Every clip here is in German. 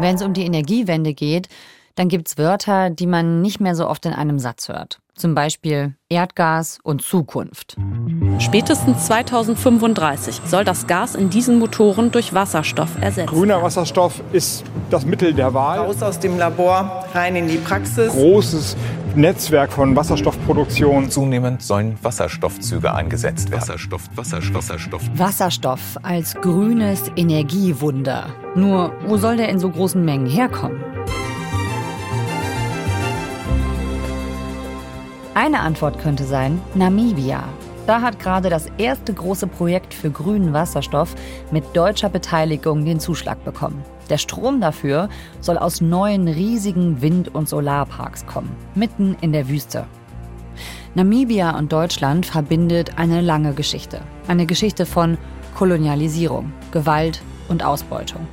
Wenn es um die Energiewende geht, dann gibt es Wörter, die man nicht mehr so oft in einem Satz hört. Zum Beispiel Erdgas und Zukunft. Spätestens 2035 soll das Gas in diesen Motoren durch Wasserstoff ersetzt. Grüner Wasserstoff ist das Mittel der Wahl. Raus aus dem Labor, rein in die Praxis. Großes Netzwerk von Wasserstoffproduktion. Zunehmend sollen Wasserstoffzüge eingesetzt werden. Wasserstoff, Wasserstoff, Wasserstoff. Wasserstoff als grünes Energiewunder. Nur, wo soll der in so großen Mengen herkommen? Eine Antwort könnte sein Namibia. Da hat gerade das erste große Projekt für grünen Wasserstoff mit deutscher Beteiligung den Zuschlag bekommen. Der Strom dafür soll aus neuen riesigen Wind- und Solarparks kommen, mitten in der Wüste. Namibia und Deutschland verbindet eine lange Geschichte. Eine Geschichte von Kolonialisierung, Gewalt und Ausbeutung.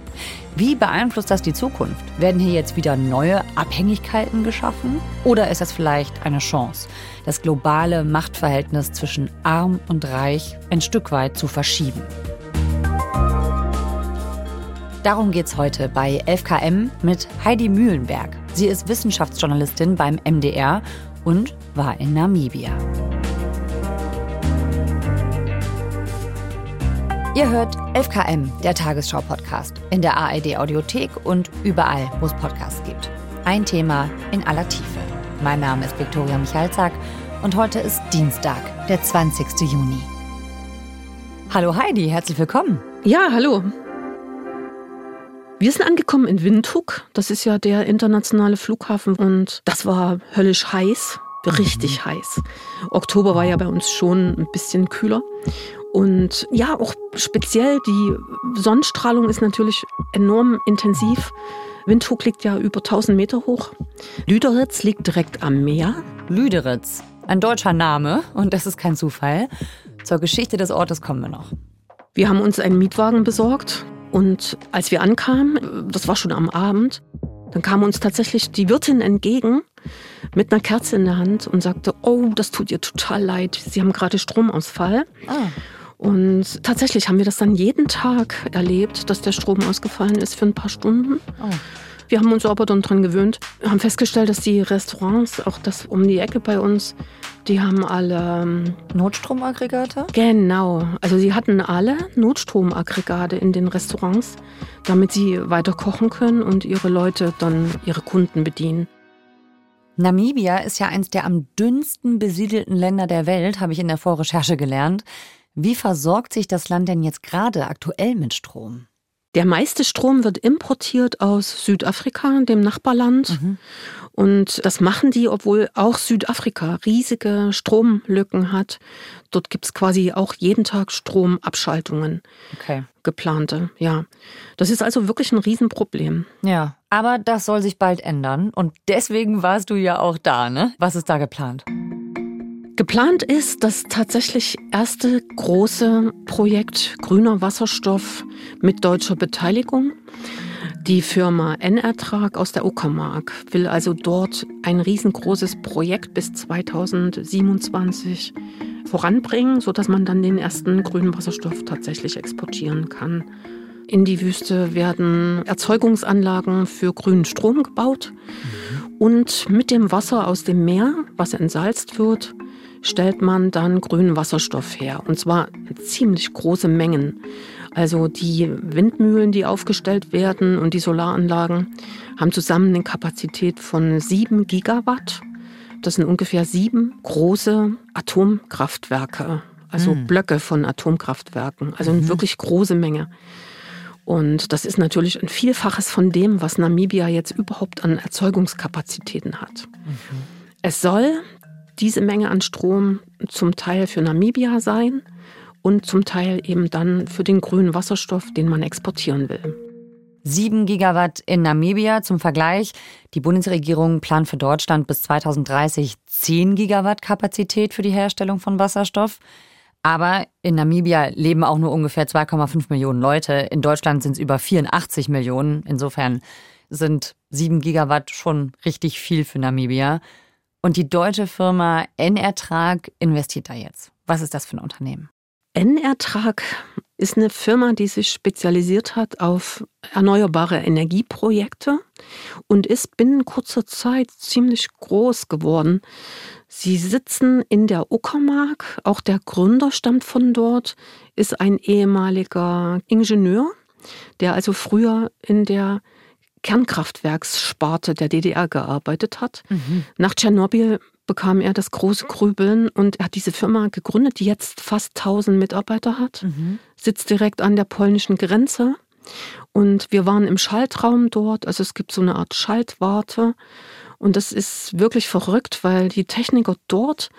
Wie beeinflusst das die Zukunft? Werden hier jetzt wieder neue Abhängigkeiten geschaffen? Oder ist das vielleicht eine Chance, das globale Machtverhältnis zwischen arm und reich ein Stück weit zu verschieben? Darum geht es heute bei 11KM mit Heidi Mühlenberg. Sie ist Wissenschaftsjournalistin beim MDR und war in Namibia. Ihr hört 11KM, der Tagesschau-Podcast, in der ARD-Audiothek und überall, wo es Podcasts gibt. Ein Thema in aller Tiefe. Mein Name ist Viktoria Michalzack und heute ist Dienstag, der 20. Juni. Hallo Heidi, herzlich willkommen. Ja, hallo. Wir sind angekommen in Windhoek. Das ist ja der internationale Flughafen und das war höllisch heiß, richtig heiß. Oktober war ja bei uns schon ein bisschen kühler. Und ja, auch speziell die Sonnenstrahlung ist natürlich enorm intensiv. Windhoek liegt ja über 1000 Meter hoch. Lüderitz liegt direkt am Meer. Lüderitz, ein deutscher Name und das ist kein Zufall. Zur Geschichte des Ortes kommen wir noch. Wir haben uns einen Mietwagen besorgt und als wir ankamen, das war schon am Abend, dann kam uns tatsächlich die Wirtin entgegen mit einer Kerze in der Hand und sagte, oh, das tut ihr total leid, Sie haben gerade Stromausfall. Ah. Und tatsächlich haben wir das dann jeden Tag erlebt, dass der Strom ausgefallen ist für ein paar Stunden. Oh. Wir haben uns aber dann dran gewöhnt. Wir haben festgestellt, dass die Restaurants, auch das um die Ecke bei uns, die haben alle ähm, Notstromaggregate? Genau. Also sie hatten alle Notstromaggregate in den Restaurants, damit sie weiter kochen können und ihre Leute dann ihre Kunden bedienen. Namibia ist ja eins der am dünnsten besiedelten Länder der Welt, habe ich in der Vorrecherche gelernt. Wie versorgt sich das Land denn jetzt gerade aktuell mit Strom? Der meiste Strom wird importiert aus Südafrika, dem Nachbarland. Mhm. Und das machen die, obwohl auch Südafrika riesige Stromlücken hat. Dort gibt es quasi auch jeden Tag Stromabschaltungen. Okay. Geplante, ja. Das ist also wirklich ein Riesenproblem. Ja, aber das soll sich bald ändern. Und deswegen warst du ja auch da, ne? Was ist da geplant? Geplant ist das tatsächlich erste große Projekt grüner Wasserstoff mit deutscher Beteiligung. Die Firma N-Ertrag aus der Uckermark will also dort ein riesengroßes Projekt bis 2027 voranbringen, sodass man dann den ersten grünen Wasserstoff tatsächlich exportieren kann. In die Wüste werden Erzeugungsanlagen für grünen Strom gebaut. Und mit dem Wasser aus dem Meer, was entsalzt wird, stellt man dann grünen Wasserstoff her. Und zwar ziemlich große Mengen. Also die Windmühlen, die aufgestellt werden und die Solaranlagen haben zusammen eine Kapazität von sieben Gigawatt. Das sind ungefähr sieben große Atomkraftwerke, also mhm. Blöcke von Atomkraftwerken. Also eine mhm. wirklich große Menge. Und das ist natürlich ein Vielfaches von dem, was Namibia jetzt überhaupt an Erzeugungskapazitäten hat. Mhm. Es soll diese Menge an Strom zum Teil für Namibia sein und zum Teil eben dann für den grünen Wasserstoff, den man exportieren will. 7 Gigawatt in Namibia zum Vergleich. Die Bundesregierung plant für Deutschland bis 2030 10 Gigawatt Kapazität für die Herstellung von Wasserstoff. Aber in Namibia leben auch nur ungefähr 2,5 Millionen Leute. In Deutschland sind es über 84 Millionen. Insofern sind 7 Gigawatt schon richtig viel für Namibia. Und die deutsche Firma N-Ertrag investiert da jetzt. Was ist das für ein Unternehmen? N-Ertrag ist eine Firma, die sich spezialisiert hat auf erneuerbare Energieprojekte und ist binnen kurzer Zeit ziemlich groß geworden. Sie sitzen in der Uckermark, auch der Gründer stammt von dort, ist ein ehemaliger Ingenieur, der also früher in der Kernkraftwerkssparte der DDR gearbeitet hat. Mhm. Nach Tschernobyl bekam er das große Grübeln und er hat diese Firma gegründet, die jetzt fast 1000 Mitarbeiter hat, mhm. sitzt direkt an der polnischen Grenze. Und wir waren im Schaltraum dort, also es gibt so eine Art Schaltwarte. Und das ist wirklich verrückt, weil die Techniker dort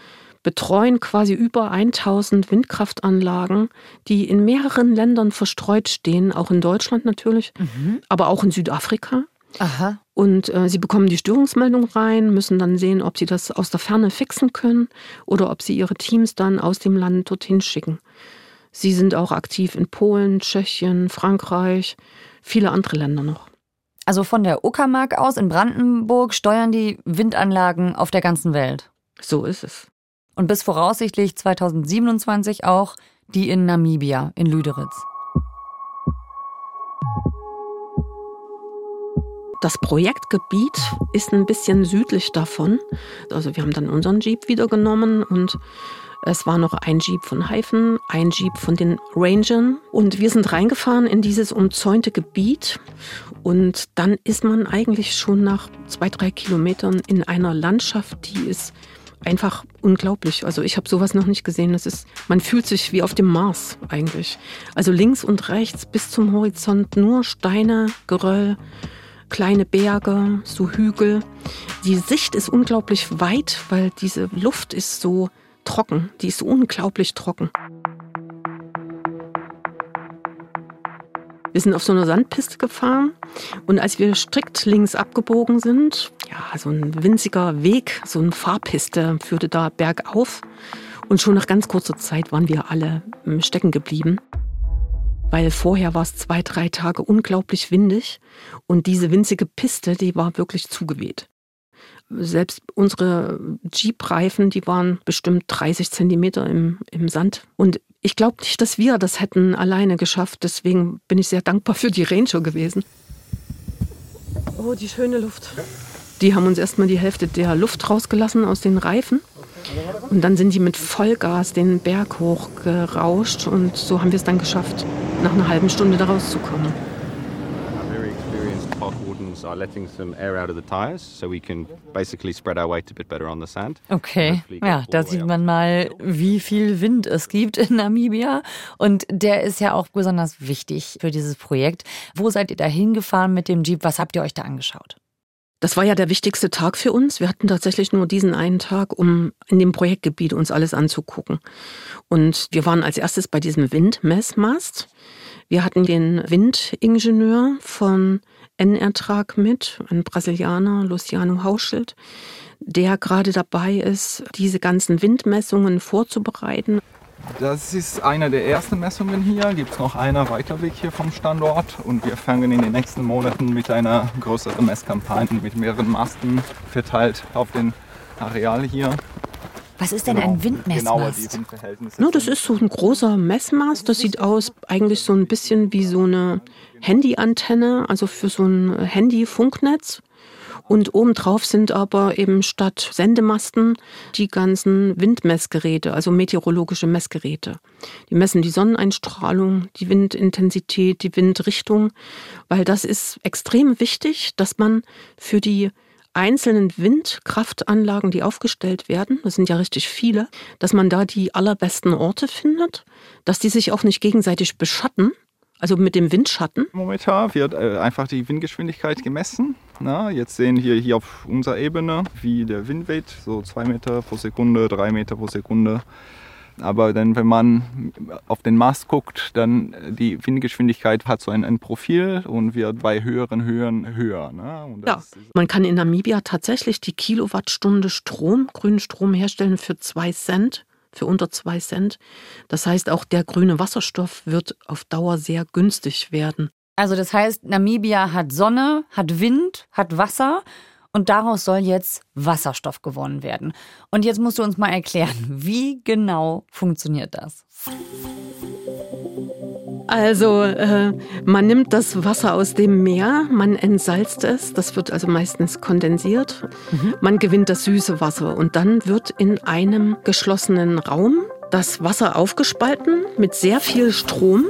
betreuen quasi über 1000 Windkraftanlagen, die in mehreren Ländern verstreut stehen, auch in Deutschland natürlich, mhm. aber auch in Südafrika. Aha. Und äh, sie bekommen die Störungsmeldung rein, müssen dann sehen, ob sie das aus der Ferne fixen können oder ob sie ihre Teams dann aus dem Land dorthin schicken. Sie sind auch aktiv in Polen, Tschechien, Frankreich, viele andere Länder noch. Also von der Uckermark aus in Brandenburg steuern die Windanlagen auf der ganzen Welt. So ist es. Und bis voraussichtlich 2027 auch die in Namibia, in Lüderitz. Das Projektgebiet ist ein bisschen südlich davon. Also wir haben dann unseren Jeep wieder genommen und es war noch ein Jeep von Haifen, ein Jeep von den Rangern und wir sind reingefahren in dieses umzäunte Gebiet und dann ist man eigentlich schon nach zwei, drei Kilometern in einer Landschaft, die ist einfach unglaublich. Also ich habe sowas noch nicht gesehen. Das ist, man fühlt sich wie auf dem Mars eigentlich. Also links und rechts bis zum Horizont nur Steine, Geröll kleine Berge, so Hügel. Die Sicht ist unglaublich weit, weil diese Luft ist so trocken, die ist unglaublich trocken. Wir sind auf so einer Sandpiste gefahren und als wir strikt links abgebogen sind, ja, so ein winziger Weg, so eine Fahrpiste führte da bergauf und schon nach ganz kurzer Zeit waren wir alle stecken geblieben weil vorher war es zwei, drei Tage unglaublich windig und diese winzige Piste, die war wirklich zugeweht. Selbst unsere Jeep-Reifen, die waren bestimmt 30 Zentimeter im, im Sand. Und ich glaube nicht, dass wir das hätten alleine geschafft. Deswegen bin ich sehr dankbar für die Ranger gewesen. Oh, die schöne Luft. Die haben uns erstmal die Hälfte der Luft rausgelassen aus den Reifen. Und dann sind die mit Vollgas den Berg hochgerauscht und so haben wir es dann geschafft, nach einer halben Stunde da rauszukommen. Okay, ja, da sieht man mal, wie viel Wind es gibt in Namibia. Und der ist ja auch besonders wichtig für dieses Projekt. Wo seid ihr da hingefahren mit dem Jeep? Was habt ihr euch da angeschaut? Das war ja der wichtigste Tag für uns. Wir hatten tatsächlich nur diesen einen Tag, um in dem Projektgebiet uns alles anzugucken. Und wir waren als erstes bei diesem Windmessmast. Wir hatten den Windingenieur von N-Ertrag mit, ein Brasilianer, Luciano Hauschild, der gerade dabei ist, diese ganzen Windmessungen vorzubereiten. Das ist eine der ersten Messungen hier. Gibt es noch einen weiter Weg hier vom Standort und wir fangen in den nächsten Monaten mit einer größeren Messkampagne mit mehreren Masten verteilt auf dem Areal hier. Was ist denn genau, ein Windmessmast? No, das ist so ein großer Messmast. Das sieht aus eigentlich so ein bisschen wie so eine Handyantenne, also für so ein Handyfunknetz. Und obendrauf sind aber eben statt Sendemasten die ganzen Windmessgeräte, also meteorologische Messgeräte. Die messen die Sonneneinstrahlung, die Windintensität, die Windrichtung, weil das ist extrem wichtig, dass man für die einzelnen Windkraftanlagen, die aufgestellt werden, das sind ja richtig viele, dass man da die allerbesten Orte findet, dass die sich auch nicht gegenseitig beschatten, also mit dem Windschatten? Momentan wird äh, einfach die Windgeschwindigkeit gemessen. Na, jetzt sehen wir hier auf unserer Ebene, wie der Wind weht, so zwei Meter pro Sekunde, drei Meter pro Sekunde. Aber dann, wenn man auf den Mast guckt, dann äh, die Windgeschwindigkeit hat so ein, ein Profil und wird bei höheren Höhen höher. Ne? ja, man kann in Namibia tatsächlich die Kilowattstunde Strom, grünen Strom herstellen für zwei Cent für unter zwei Cent. Das heißt, auch der grüne Wasserstoff wird auf Dauer sehr günstig werden. Also das heißt, Namibia hat Sonne, hat Wind, hat Wasser und daraus soll jetzt Wasserstoff gewonnen werden. Und jetzt musst du uns mal erklären, wie genau funktioniert das? Also äh, man nimmt das Wasser aus dem Meer, man entsalzt es, das wird also meistens kondensiert. Mhm. Man gewinnt das süße Wasser und dann wird in einem geschlossenen Raum das Wasser aufgespalten mit sehr viel Strom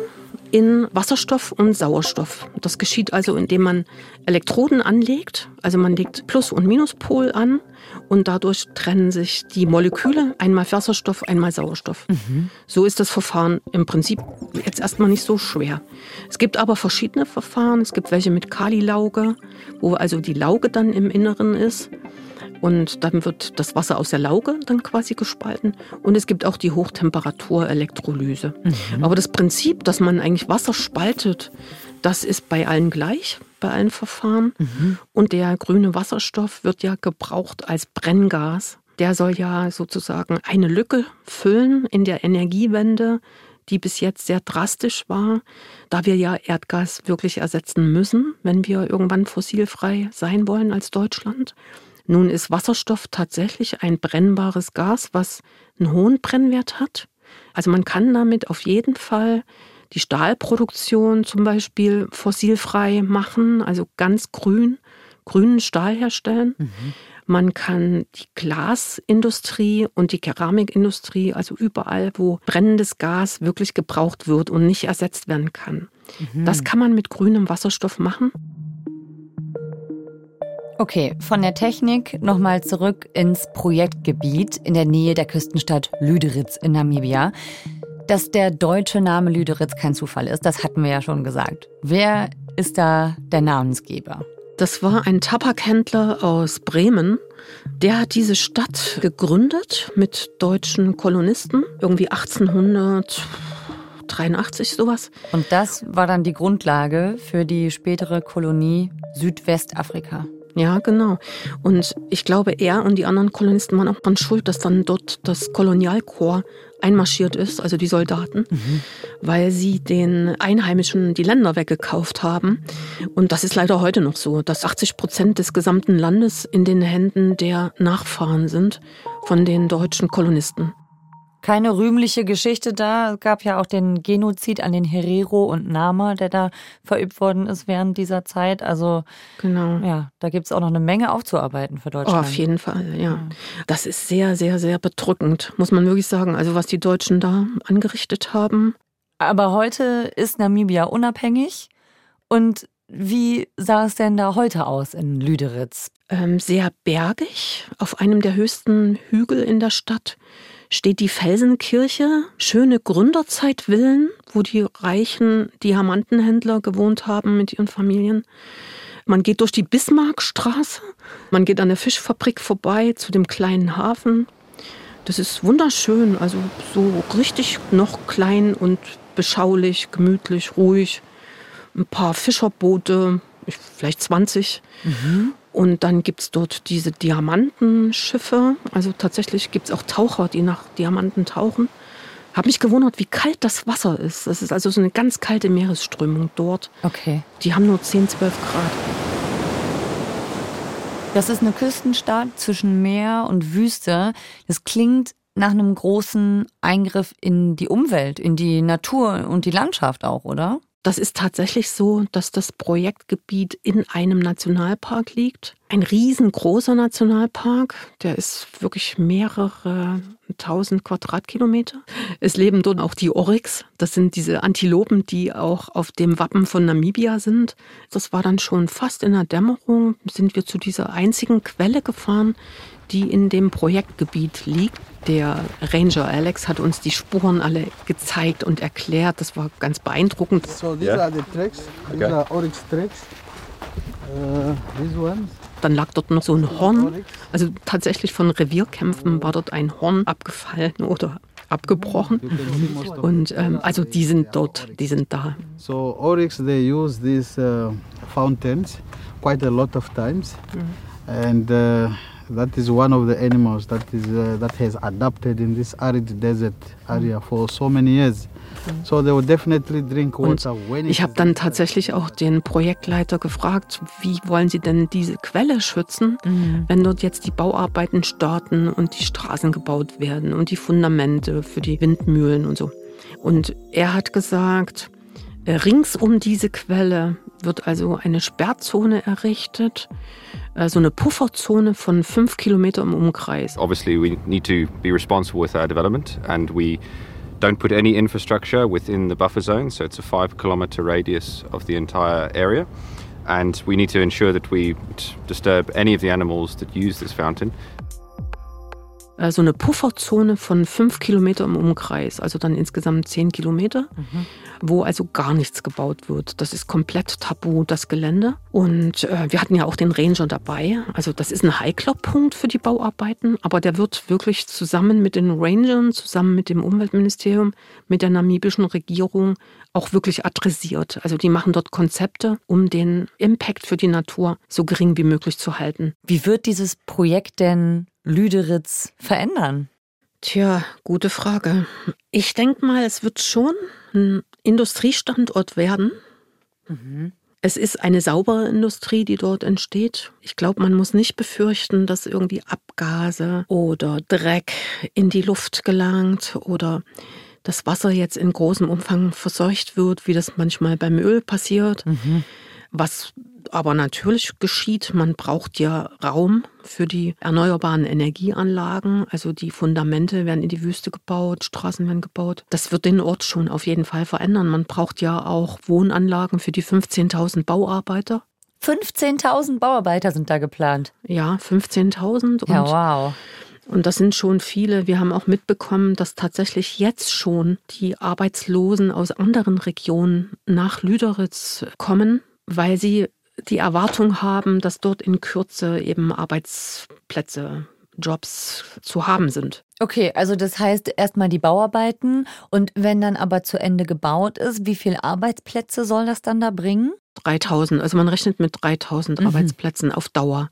in Wasserstoff und Sauerstoff. Das geschieht also, indem man Elektroden anlegt, also man legt Plus- und Minuspol an und dadurch trennen sich die Moleküle, einmal Wasserstoff, einmal Sauerstoff. Mhm. So ist das Verfahren im Prinzip jetzt erstmal nicht so schwer. Es gibt aber verschiedene Verfahren. Es gibt welche mit Kalilauge, wo also die Lauge dann im Inneren ist. Und dann wird das Wasser aus der Lauge dann quasi gespalten. Und es gibt auch die Hochtemperatur-Elektrolyse. Mhm. Aber das Prinzip, dass man eigentlich Wasser spaltet, das ist bei allen gleich, bei allen Verfahren. Mhm. Und der grüne Wasserstoff wird ja gebraucht als Brenngas. Der soll ja sozusagen eine Lücke füllen in der Energiewende, die bis jetzt sehr drastisch war, da wir ja Erdgas wirklich ersetzen müssen, wenn wir irgendwann fossilfrei sein wollen als Deutschland. Nun ist Wasserstoff tatsächlich ein brennbares Gas, was einen hohen Brennwert hat. Also man kann damit auf jeden Fall die Stahlproduktion zum Beispiel fossilfrei machen, also ganz grün, grünen Stahl herstellen. Mhm. Man kann die Glasindustrie und die Keramikindustrie, also überall, wo brennendes Gas wirklich gebraucht wird und nicht ersetzt werden kann. Mhm. Das kann man mit grünem Wasserstoff machen. Okay, von der Technik nochmal zurück ins Projektgebiet in der Nähe der Küstenstadt Lüderitz in Namibia. Dass der deutsche Name Lüderitz kein Zufall ist, das hatten wir ja schon gesagt. Wer ist da der Namensgeber? Das war ein Tabakhändler aus Bremen. Der hat diese Stadt gegründet mit deutschen Kolonisten, irgendwie 1883 sowas. Und das war dann die Grundlage für die spätere Kolonie Südwestafrika. Ja, genau. Und ich glaube, er und die anderen Kolonisten waren auch dran schuld, dass dann dort das Kolonialkorps einmarschiert ist, also die Soldaten, mhm. weil sie den Einheimischen die Länder weggekauft haben. Und das ist leider heute noch so, dass 80 Prozent des gesamten Landes in den Händen der Nachfahren sind von den deutschen Kolonisten keine rühmliche Geschichte da. Es gab ja auch den Genozid an den Herero und Nama, der da verübt worden ist während dieser Zeit. Also genau. ja, da gibt es auch noch eine Menge aufzuarbeiten für Deutschland. Oh, auf jeden Fall, ja. Das ist sehr, sehr, sehr bedrückend, muss man wirklich sagen. Also was die Deutschen da angerichtet haben. Aber heute ist Namibia unabhängig. Und wie sah es denn da heute aus in Lüderitz? Ähm, sehr bergig, auf einem der höchsten Hügel in der Stadt steht die Felsenkirche, schöne Gründerzeitvillen, wo die reichen Diamantenhändler gewohnt haben mit ihren Familien. Man geht durch die Bismarckstraße, man geht an der Fischfabrik vorbei zu dem kleinen Hafen. Das ist wunderschön, also so richtig noch klein und beschaulich, gemütlich, ruhig. Ein paar Fischerboote, vielleicht 20. Mhm. Und dann gibt es dort diese Diamantenschiffe. Also tatsächlich gibt es auch Taucher, die nach Diamanten tauchen. Habe mich gewundert, wie kalt das Wasser ist. Das ist also so eine ganz kalte Meeresströmung dort. Okay. Die haben nur 10, 12 Grad. Das ist eine Küstenstadt zwischen Meer und Wüste. Das klingt nach einem großen Eingriff in die Umwelt, in die Natur und die Landschaft auch, oder? Das ist tatsächlich so, dass das Projektgebiet in einem Nationalpark liegt. Ein riesengroßer Nationalpark, der ist wirklich mehrere tausend Quadratkilometer. Es leben dort auch die Oryx. Das sind diese Antilopen, die auch auf dem Wappen von Namibia sind. Das war dann schon fast in der Dämmerung, sind wir zu dieser einzigen Quelle gefahren, die in dem Projektgebiet liegt. Der Ranger Alex hat uns die Spuren alle gezeigt und erklärt. Das war ganz beeindruckend. So these yeah. are the tracks. These okay. are Oryx tracks. Uh, these ones. Dann lag dort noch so ein Horn. Also tatsächlich von Revierkämpfen war dort ein Horn abgefallen oder abgebrochen. Und ähm, also die sind dort, die sind da. So Oryx, they use these uh, fountains quite a lot of times. Mhm. And uh, that is one of the animals that is uh, that has adapted in this arid desert area for so many years. So they will definitely drink water Und ich habe dann tatsächlich auch den Projektleiter gefragt, wie wollen Sie denn diese Quelle schützen, mhm. wenn dort jetzt die Bauarbeiten starten und die Straßen gebaut werden und die Fundamente für die Windmühlen und so. Und er hat gesagt, Rings um diese Quelle wird also eine Sperrzone errichtet, äh, so eine Pufferzone von fünf Kilometer im Umkreis. Obviously, we need to be responsible with our development, and we don't put any infrastructure within the buffer zone. So it's a five kilometer radius of the entire area. And we need to ensure that we disturb any of the animals that use this fountain äh, so eine Pufferzone von fünf Kilometer im Umkreis, also dann insgesamt zehn Kilometer, mhm. wo also gar nichts gebaut wird. Das ist komplett tabu, das Gelände. Und äh, wir hatten ja auch den Ranger dabei. Also das ist ein heikler Punkt für die Bauarbeiten, aber der wird wirklich zusammen mit den Rangern, zusammen mit dem Umweltministerium, mit der namibischen Regierung auch wirklich adressiert. Also die machen dort Konzepte, um den Impact für die Natur so gering wie möglich zu halten. Wie wird dieses Projekt denn Lüderitz verändern? Tja, gute Frage. Ich denke mal, es wird schon ein Industriestandort werden. Mhm. Es ist eine saubere Industrie, die dort entsteht. Ich glaube, man muss nicht befürchten, dass irgendwie Abgase oder Dreck in die Luft gelangt oder das Wasser jetzt in großem Umfang verseucht wird, wie das manchmal beim Öl passiert. Mhm. Was aber natürlich geschieht, man braucht ja Raum für die erneuerbaren Energieanlagen. Also die Fundamente werden in die Wüste gebaut, Straßen werden gebaut. Das wird den Ort schon auf jeden Fall verändern. Man braucht ja auch Wohnanlagen für die 15.000 Bauarbeiter. 15.000 Bauarbeiter sind da geplant. Ja, 15.000. Ja, wow. Und das sind schon viele. Wir haben auch mitbekommen, dass tatsächlich jetzt schon die Arbeitslosen aus anderen Regionen nach Lüderitz kommen, weil sie die Erwartung haben, dass dort in Kürze eben Arbeitsplätze Jobs zu haben sind. Okay, also das heißt erstmal die Bauarbeiten und wenn dann aber zu Ende gebaut ist, wie viele Arbeitsplätze soll das dann da bringen? 3000, also man rechnet mit 3000 mhm. Arbeitsplätzen auf Dauer.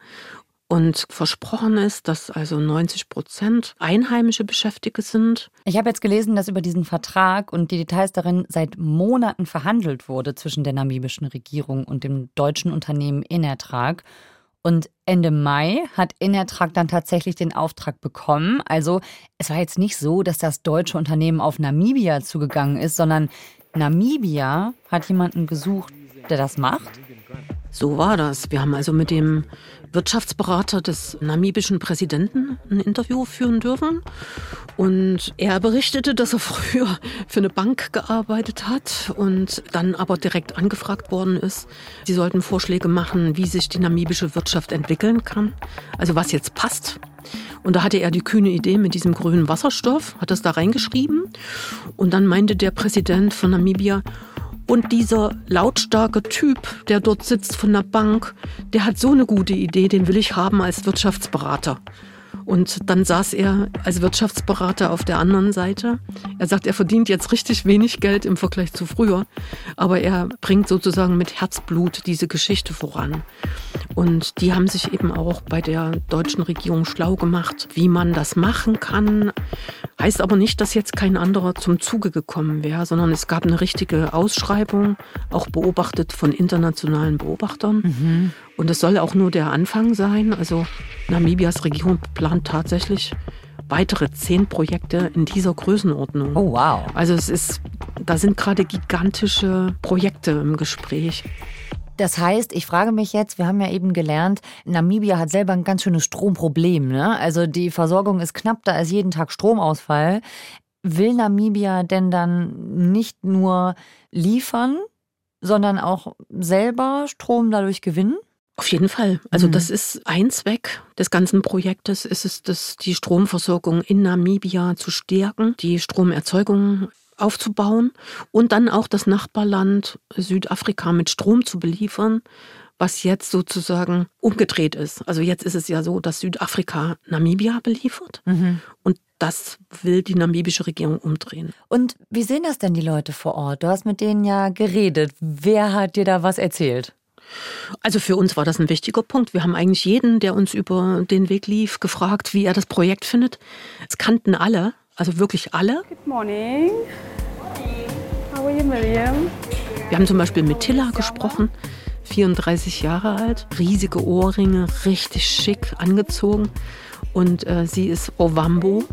Und versprochen ist, dass also 90 Prozent einheimische Beschäftigte sind. Ich habe jetzt gelesen, dass über diesen Vertrag und die Details darin seit Monaten verhandelt wurde zwischen der namibischen Regierung und dem deutschen Unternehmen Inertrag. Und Ende Mai hat Inertrag dann tatsächlich den Auftrag bekommen. Also es war jetzt nicht so, dass das deutsche Unternehmen auf Namibia zugegangen ist, sondern Namibia hat jemanden gesucht, der das macht. So war das. Wir haben also mit dem Wirtschaftsberater des namibischen Präsidenten ein Interview führen dürfen. Und er berichtete, dass er früher für eine Bank gearbeitet hat und dann aber direkt angefragt worden ist. Sie sollten Vorschläge machen, wie sich die namibische Wirtschaft entwickeln kann. Also was jetzt passt. Und da hatte er die kühne Idee mit diesem grünen Wasserstoff, hat das da reingeschrieben. Und dann meinte der Präsident von Namibia, und dieser lautstarke Typ, der dort sitzt von der Bank, der hat so eine gute Idee, den will ich haben als Wirtschaftsberater. Und dann saß er als Wirtschaftsberater auf der anderen Seite. Er sagt, er verdient jetzt richtig wenig Geld im Vergleich zu früher, aber er bringt sozusagen mit Herzblut diese Geschichte voran. Und die haben sich eben auch bei der deutschen Regierung schlau gemacht, wie man das machen kann. Heißt aber nicht, dass jetzt kein anderer zum Zuge gekommen wäre, sondern es gab eine richtige Ausschreibung, auch beobachtet von internationalen Beobachtern. Mhm. Und es soll auch nur der Anfang sein. Also Namibias Regierung plant tatsächlich weitere zehn Projekte in dieser Größenordnung. Oh wow. Also es ist, da sind gerade gigantische Projekte im Gespräch. Das heißt, ich frage mich jetzt, wir haben ja eben gelernt, Namibia hat selber ein ganz schönes Stromproblem. Ne? Also die Versorgung ist knapp, da ist jeden Tag Stromausfall. Will Namibia denn dann nicht nur liefern, sondern auch selber Strom dadurch gewinnen? Auf jeden Fall. Also mhm. das ist ein Zweck des ganzen Projektes, ist es, das, die Stromversorgung in Namibia zu stärken, die Stromerzeugung aufzubauen und dann auch das Nachbarland Südafrika mit Strom zu beliefern, was jetzt sozusagen umgedreht ist. Also jetzt ist es ja so, dass Südafrika Namibia beliefert mhm. und das will die namibische Regierung umdrehen. Und wie sehen das denn die Leute vor Ort? Du hast mit denen ja geredet. Wer hat dir da was erzählt? Also für uns war das ein wichtiger Punkt. Wir haben eigentlich jeden, der uns über den Weg lief, gefragt, wie er das Projekt findet. Es kannten alle, also wirklich alle. Good morning. How are you, Miriam? Wir haben zum Beispiel mit Tilla gesprochen, 34 Jahre alt, riesige Ohrringe, richtig schick angezogen. Und äh, sie ist Ovambo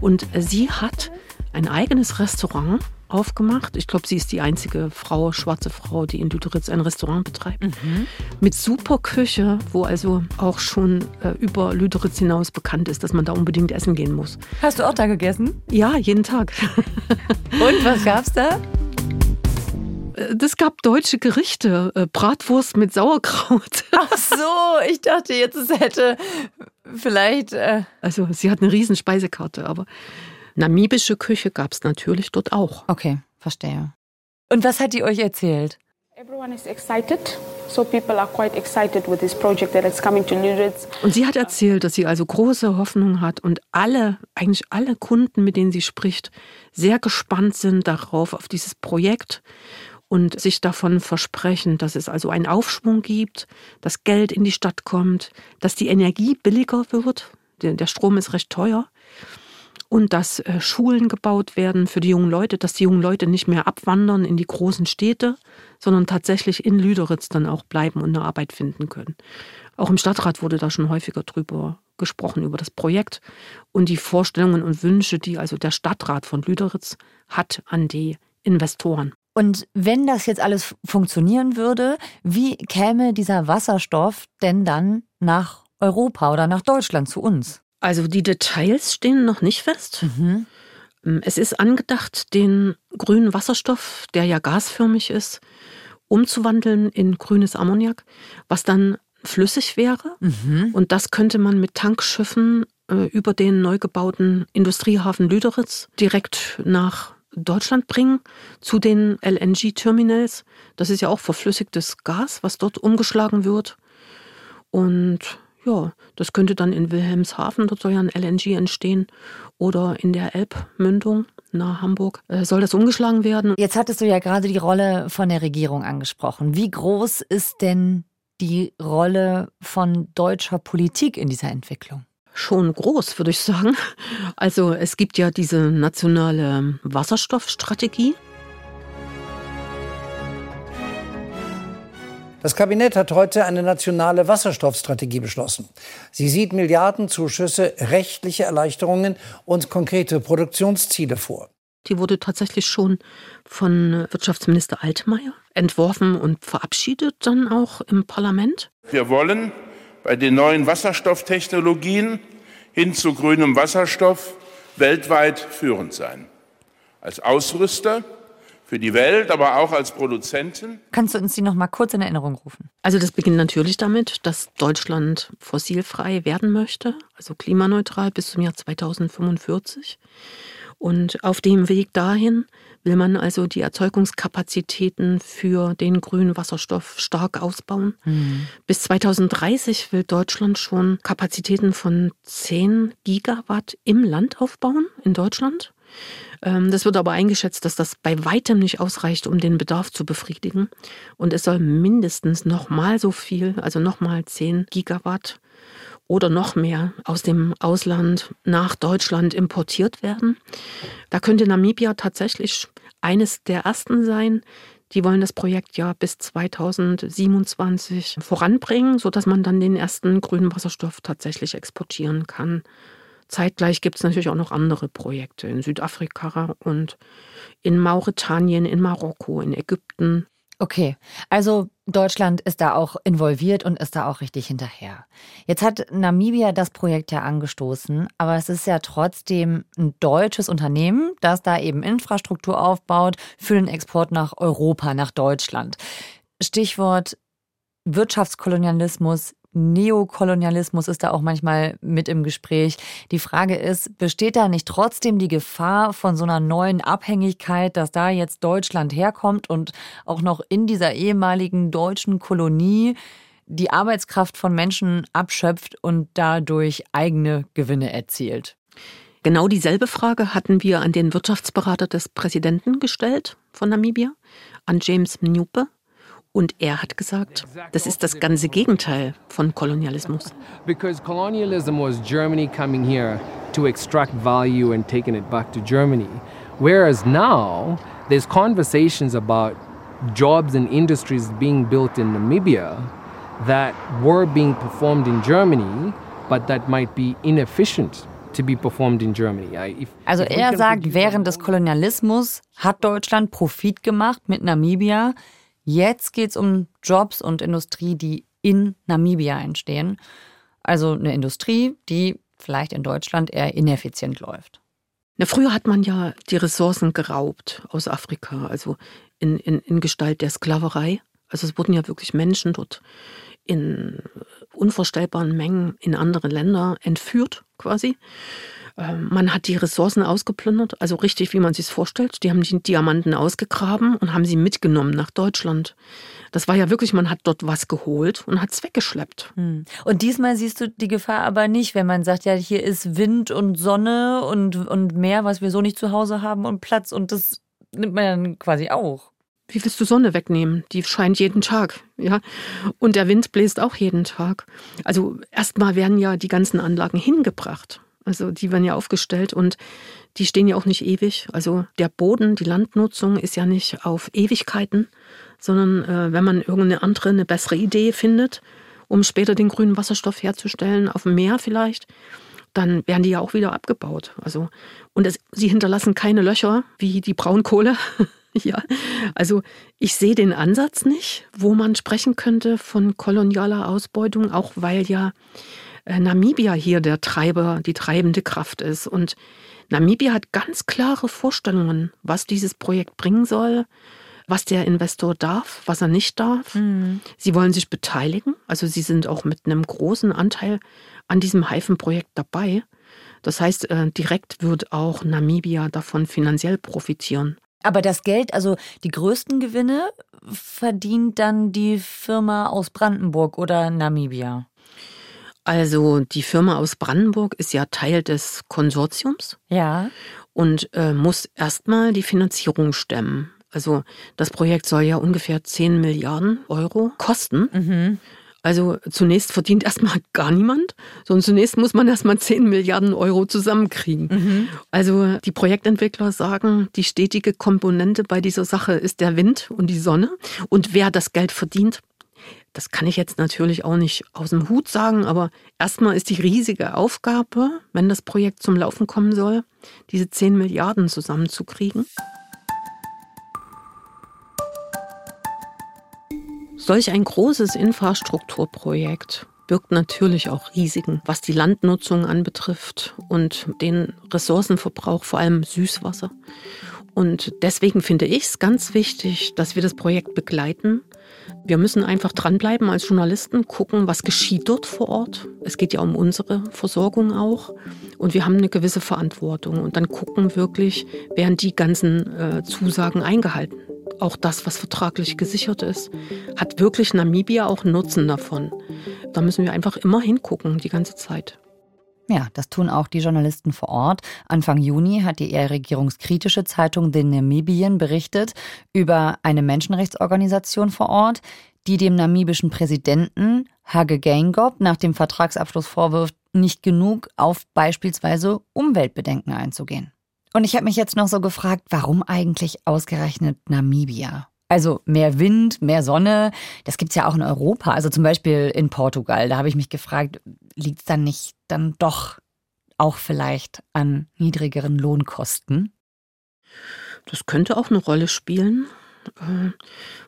und äh, sie hat ein eigenes Restaurant aufgemacht. Ich glaube, sie ist die einzige Frau, schwarze Frau, die in Lüderitz ein Restaurant betreibt. Mhm. Mit super Küche, wo also auch schon äh, über Lüderitz hinaus bekannt ist, dass man da unbedingt essen gehen muss. Hast du auch da gegessen? Ja, jeden Tag. Und was gab's da? Das gab deutsche Gerichte, äh, Bratwurst mit Sauerkraut. Ach so, ich dachte jetzt, es hätte vielleicht. Äh also, sie hat eine riesen Speisekarte, aber namibische Küche gab es natürlich dort auch. Okay, verstehe. Und was hat die euch erzählt? Everyone is excited. So people are quite excited with this project that is coming to Lüderitz. Und sie hat erzählt, dass sie also große Hoffnung hat und alle, eigentlich alle Kunden, mit denen sie spricht, sehr gespannt sind darauf, auf dieses Projekt und sich davon versprechen, dass es also einen Aufschwung gibt, dass Geld in die Stadt kommt, dass die Energie billiger wird, der Strom ist recht teuer und dass äh, Schulen gebaut werden für die jungen Leute, dass die jungen Leute nicht mehr abwandern in die großen Städte, sondern tatsächlich in Lüderitz dann auch bleiben und eine Arbeit finden können. Auch im Stadtrat wurde da schon häufiger drüber gesprochen, über das Projekt und die Vorstellungen und Wünsche, die also der Stadtrat von Lüderitz hat an die Investoren. Und wenn das jetzt alles funktionieren würde, wie käme dieser Wasserstoff denn dann nach Europa oder nach Deutschland zu uns? Also die Details stehen noch nicht fest. Mhm. Es ist angedacht, den grünen Wasserstoff, der ja gasförmig ist, umzuwandeln in grünes Ammoniak, was dann flüssig wäre. Mhm. Und das könnte man mit Tankschiffen äh, über den neu gebauten Industriehafen Lüderitz direkt nach Deutschland bringen zu den LNG-Terminals. Das ist ja auch verflüssigtes Gas, was dort umgeschlagen wird. Und ja, das könnte dann in Wilhelmshaven, dort soll ja ein LNG entstehen, oder in der Elbmündung nahe Hamburg, äh, soll das umgeschlagen werden. Jetzt hattest du ja gerade die Rolle von der Regierung angesprochen. Wie groß ist denn die Rolle von deutscher Politik in dieser Entwicklung? schon groß, würde ich sagen. Also es gibt ja diese nationale Wasserstoffstrategie. Das Kabinett hat heute eine nationale Wasserstoffstrategie beschlossen. Sie sieht Milliardenzuschüsse, rechtliche Erleichterungen und konkrete Produktionsziele vor. Die wurde tatsächlich schon von Wirtschaftsminister Altmaier entworfen und verabschiedet dann auch im Parlament. Wir wollen bei den neuen Wasserstofftechnologien hin zu grünem Wasserstoff weltweit führend sein. Als Ausrüster für die Welt, aber auch als Produzenten. Kannst du uns die noch mal kurz in Erinnerung rufen? Also das beginnt natürlich damit, dass Deutschland fossilfrei werden möchte, also klimaneutral bis zum Jahr 2045. Und auf dem Weg dahin will man also die Erzeugungskapazitäten für den grünen Wasserstoff stark ausbauen. Mhm. Bis 2030 will Deutschland schon Kapazitäten von 10 Gigawatt im Land aufbauen, in Deutschland. Ähm, das wird aber eingeschätzt, dass das bei weitem nicht ausreicht, um den Bedarf zu befriedigen. Und es soll mindestens nochmal so viel, also nochmal 10 Gigawatt oder noch mehr aus dem Ausland nach Deutschland importiert werden. Da könnte Namibia tatsächlich eines der ersten sein. Die wollen das Projekt ja bis 2027 voranbringen, sodass man dann den ersten grünen Wasserstoff tatsächlich exportieren kann. Zeitgleich gibt es natürlich auch noch andere Projekte in Südafrika und in Mauretanien, in Marokko, in Ägypten. Okay, also Deutschland ist da auch involviert und ist da auch richtig hinterher. Jetzt hat Namibia das Projekt ja angestoßen, aber es ist ja trotzdem ein deutsches Unternehmen, das da eben Infrastruktur aufbaut für den Export nach Europa, nach Deutschland. Stichwort Wirtschaftskolonialismus, Neokolonialismus ist da auch manchmal mit im Gespräch. Die Frage ist, besteht da nicht trotzdem die Gefahr von so einer neuen Abhängigkeit, dass da jetzt Deutschland herkommt und auch noch in dieser ehemaligen deutschen Kolonie die Arbeitskraft von Menschen abschöpft und dadurch eigene Gewinne erzielt? Genau dieselbe Frage hatten wir an den Wirtschaftsberater des Präsidenten gestellt von Namibia, an James Mnupe. Und er hat gesagt, das ist das ganze Gegenteil von Kolonialismus. Because colonialism was Germany coming here to extract value and taking it back to Germany. Whereas now there's conversations about jobs and industries being built in Namibia that were being performed in Germany, but that might be inefficient to be performed in Germany. If, also er sagt, während des Kolonialismus hat Deutschland Profit gemacht mit Namibia. Jetzt geht es um Jobs und Industrie, die in Namibia entstehen. Also eine Industrie, die vielleicht in Deutschland eher ineffizient läuft. Na, früher hat man ja die Ressourcen geraubt aus Afrika, also in, in, in Gestalt der Sklaverei. Also es wurden ja wirklich Menschen dort in unvorstellbaren Mengen in andere Länder entführt quasi. Ähm, man hat die Ressourcen ausgeplündert, also richtig, wie man sich vorstellt. Die haben die Diamanten ausgegraben und haben sie mitgenommen nach Deutschland. Das war ja wirklich, man hat dort was geholt und hat es weggeschleppt. Hm. Und diesmal siehst du die Gefahr aber nicht, wenn man sagt, ja, hier ist Wind und Sonne und, und Meer, was wir so nicht zu Hause haben und Platz und das nimmt man dann quasi auch. Wie willst du Sonne wegnehmen? Die scheint jeden Tag, ja. Und der Wind bläst auch jeden Tag. Also erstmal werden ja die ganzen Anlagen hingebracht. Also die werden ja aufgestellt und die stehen ja auch nicht ewig. Also der Boden, die Landnutzung ist ja nicht auf Ewigkeiten, sondern äh, wenn man irgendeine andere, eine bessere Idee findet, um später den grünen Wasserstoff herzustellen, auf dem Meer vielleicht, dann werden die ja auch wieder abgebaut. Also, und es, sie hinterlassen keine Löcher wie die Braunkohle. ja, also ich sehe den Ansatz nicht, wo man sprechen könnte von kolonialer Ausbeutung, auch weil ja Namibia hier der Treiber, die treibende Kraft ist. Und Namibia hat ganz klare Vorstellungen, was dieses Projekt bringen soll, was der Investor darf, was er nicht darf. Mhm. Sie wollen sich beteiligen, also sie sind auch mit einem großen Anteil an diesem Haifen-Projekt dabei. Das heißt, äh, direkt wird auch Namibia davon finanziell profitieren. Aber das Geld, also die größten Gewinne, verdient dann die Firma aus Brandenburg oder Namibia? Also die Firma aus Brandenburg ist ja Teil des Konsortiums. Ja. Und äh, muss erstmal die Finanzierung stemmen. Also das Projekt soll ja ungefähr 10 Milliarden Euro kosten. Mhm. Also zunächst verdient erstmal gar niemand, sondern zunächst muss man erstmal 10 Milliarden Euro zusammenkriegen. Mhm. Also die Projektentwickler sagen, die stetige Komponente bei dieser Sache ist der Wind und die Sonne. Und wer das Geld verdient, das kann ich jetzt natürlich auch nicht aus dem Hut sagen, aber erstmal ist die riesige Aufgabe, wenn das Projekt zum Laufen kommen soll, diese 10 Milliarden zusammenzukriegen. Solch ein großes Infrastrukturprojekt birgt natürlich auch Risiken, was die Landnutzung anbetrifft und den Ressourcenverbrauch, vor allem Süßwasser. Und deswegen finde ich es ganz wichtig, dass wir das Projekt begleiten. Wir müssen einfach dranbleiben als Journalisten, gucken, was geschieht dort vor Ort. Es geht ja um unsere Versorgung auch. Und wir haben eine gewisse Verantwortung. Und dann gucken wirklich, werden die ganzen äh, Zusagen eingehalten. Auch das, was vertraglich gesichert ist, hat wirklich Namibia auch Nutzen davon. Da müssen wir einfach immer hingucken, die ganze Zeit. Ja, das tun auch die Journalisten vor Ort. Anfang Juni hat die eher regierungskritische Zeitung The Namibian berichtet über eine Menschenrechtsorganisation vor Ort, die dem namibischen Präsidenten Hage Geingob nach dem Vertragsabschluss vorwirft, nicht genug auf beispielsweise Umweltbedenken einzugehen. Und ich habe mich jetzt noch so gefragt, warum eigentlich ausgerechnet Namibia? Also mehr Wind, mehr Sonne, das gibt es ja auch in Europa. Also zum Beispiel in Portugal. Da habe ich mich gefragt, liegt es dann nicht dann doch auch vielleicht an niedrigeren Lohnkosten? Das könnte auch eine Rolle spielen. Äh,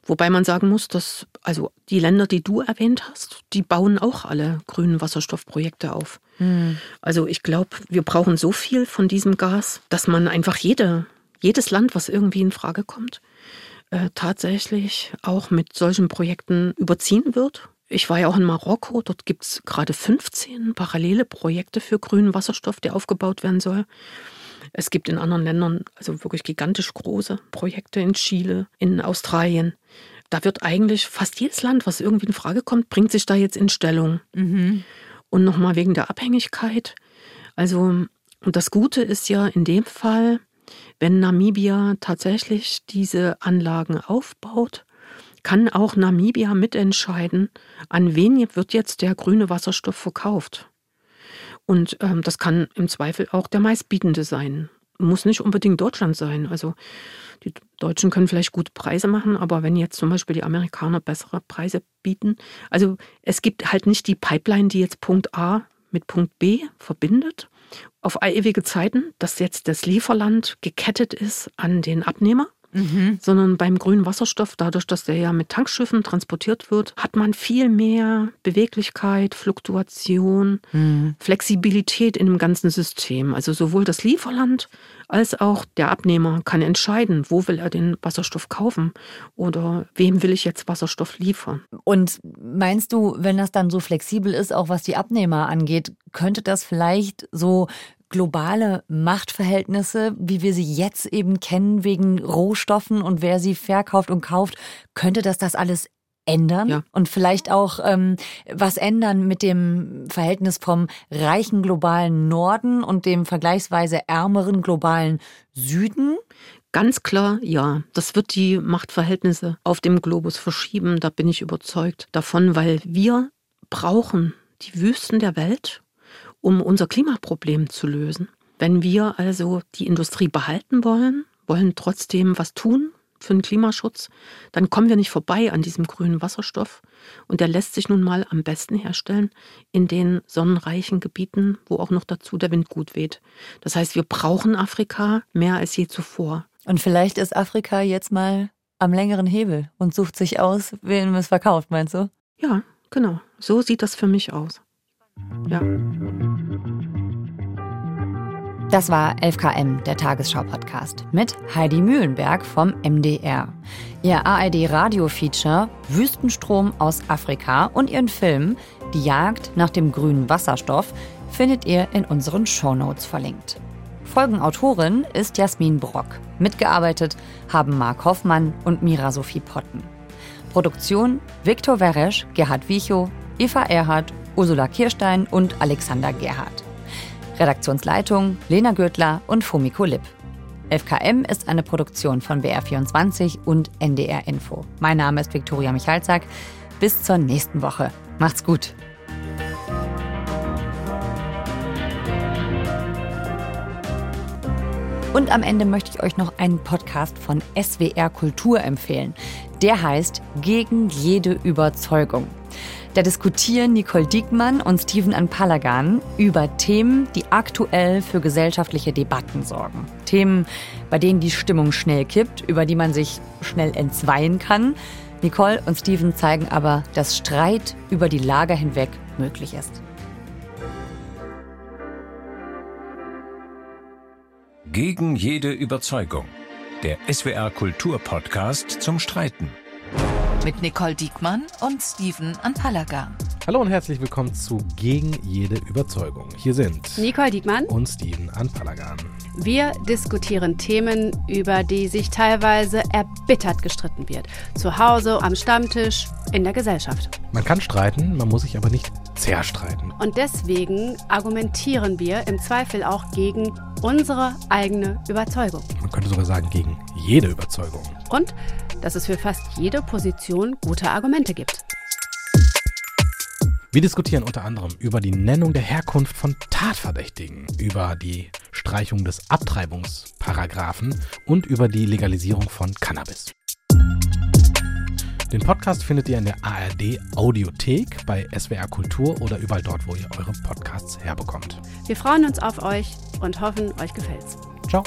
wobei man sagen muss, dass also die Länder, die du erwähnt hast, die bauen auch alle grünen Wasserstoffprojekte auf. Hm. Also ich glaube, wir brauchen so viel von diesem Gas, dass man einfach jede, jedes Land, was irgendwie in Frage kommt, äh, tatsächlich auch mit solchen Projekten überziehen wird. Ich war ja auch in Marokko, dort gibt es gerade 15 parallele Projekte für grünen Wasserstoff, der aufgebaut werden soll. Es gibt in anderen Ländern also wirklich gigantisch große Projekte in Chile, in Australien. Da wird eigentlich fast jedes Land, was irgendwie in Frage kommt, bringt sich da jetzt in Stellung. Mhm. Und nochmal wegen der Abhängigkeit. Also, und das Gute ist ja in dem Fall, wenn Namibia tatsächlich diese Anlagen aufbaut, kann auch Namibia mitentscheiden, an wen wird jetzt der grüne Wasserstoff verkauft. Und ähm, das kann im Zweifel auch der meistbietende sein. Muss nicht unbedingt Deutschland sein. Also die Deutschen können vielleicht gute Preise machen, aber wenn jetzt zum Beispiel die Amerikaner bessere Preise bieten, also es gibt halt nicht die Pipeline, die jetzt Punkt A mit Punkt B verbindet, auf ewige Zeiten, dass jetzt das Lieferland gekettet ist an den Abnehmer. Mhm. sondern beim grünen Wasserstoff, dadurch, dass der ja mit Tankschiffen transportiert wird, hat man viel mehr Beweglichkeit, Fluktuation, mhm. Flexibilität in dem ganzen System. Also sowohl das Lieferland als auch der Abnehmer kann entscheiden, wo will er den Wasserstoff kaufen oder wem will ich jetzt Wasserstoff liefern. Und meinst du, wenn das dann so flexibel ist, auch was die Abnehmer angeht, könnte das vielleicht so globale Machtverhältnisse, wie wir sie jetzt eben kennen, wegen Rohstoffen und wer sie verkauft und kauft, könnte das das alles ändern ja. und vielleicht auch ähm, was ändern mit dem Verhältnis vom reichen globalen Norden und dem vergleichsweise ärmeren globalen Süden? Ganz klar, ja. Das wird die Machtverhältnisse auf dem Globus verschieben, da bin ich überzeugt davon, weil wir brauchen die Wüsten der Welt um unser Klimaproblem zu lösen. Wenn wir also die Industrie behalten wollen, wollen trotzdem was tun für den Klimaschutz, dann kommen wir nicht vorbei an diesem grünen Wasserstoff. Und der lässt sich nun mal am besten herstellen in den sonnenreichen Gebieten, wo auch noch dazu der Wind gut weht. Das heißt, wir brauchen Afrika mehr als je zuvor. Und vielleicht ist Afrika jetzt mal am längeren Hebel und sucht sich aus, wen es verkauft, meinst du? Ja, genau. So sieht das für mich aus. Ja. Das war 11KM, der Tagesschau-Podcast, mit Heidi Mühlenberg vom MDR. Ihr ARD-Radio-Feature Wüstenstrom aus Afrika und ihren Film Die Jagd nach dem grünen Wasserstoff findet ihr in unseren Shownotes verlinkt. Folgenautorin ist Jasmin Brock. Mitgearbeitet haben Marc Hoffmann und Mira Sophie Potten. Produktion Viktor Weresch, Gerhard Wiechow, Eva Erhardt Ursula Kirstein und Alexander Gerhardt. Redaktionsleitung Lena Gürtler und Fumiko Lipp. FKM ist eine Produktion von BR24 und NDR Info. Mein Name ist Viktoria Michalzack. Bis zur nächsten Woche. Macht's gut. Und am Ende möchte ich euch noch einen Podcast von SWR Kultur empfehlen. Der heißt Gegen jede Überzeugung. Da diskutieren Nicole Diekmann und Steven Anpalagan über Themen, die aktuell für gesellschaftliche Debatten sorgen. Themen, bei denen die Stimmung schnell kippt, über die man sich schnell entzweien kann. Nicole und Steven zeigen aber, dass Streit über die Lager hinweg möglich ist. Gegen jede Überzeugung. Der SWR Kulturpodcast zum Streiten mit Nicole Diekmann und Steven Anpalagan. Hallo und herzlich willkommen zu Gegen jede Überzeugung. Hier sind Nicole Diekmann und Steven Anpalagan. Wir diskutieren Themen, über die sich teilweise erbittert gestritten wird. Zu Hause, am Stammtisch, in der Gesellschaft. Man kann streiten, man muss sich aber nicht zerstreiten. Und deswegen argumentieren wir im Zweifel auch gegen unsere eigene Überzeugung. Man könnte sogar sagen, gegen jede Überzeugung. Und dass es für fast jede Position gute Argumente gibt. Wir diskutieren unter anderem über die Nennung der Herkunft von Tatverdächtigen, über die Streichung des Abtreibungsparagraphen und über die Legalisierung von Cannabis. Den Podcast findet ihr in der ARD Audiothek, bei SWR Kultur oder überall dort, wo ihr eure Podcasts herbekommt. Wir freuen uns auf euch und hoffen, euch gefällt's. Ciao.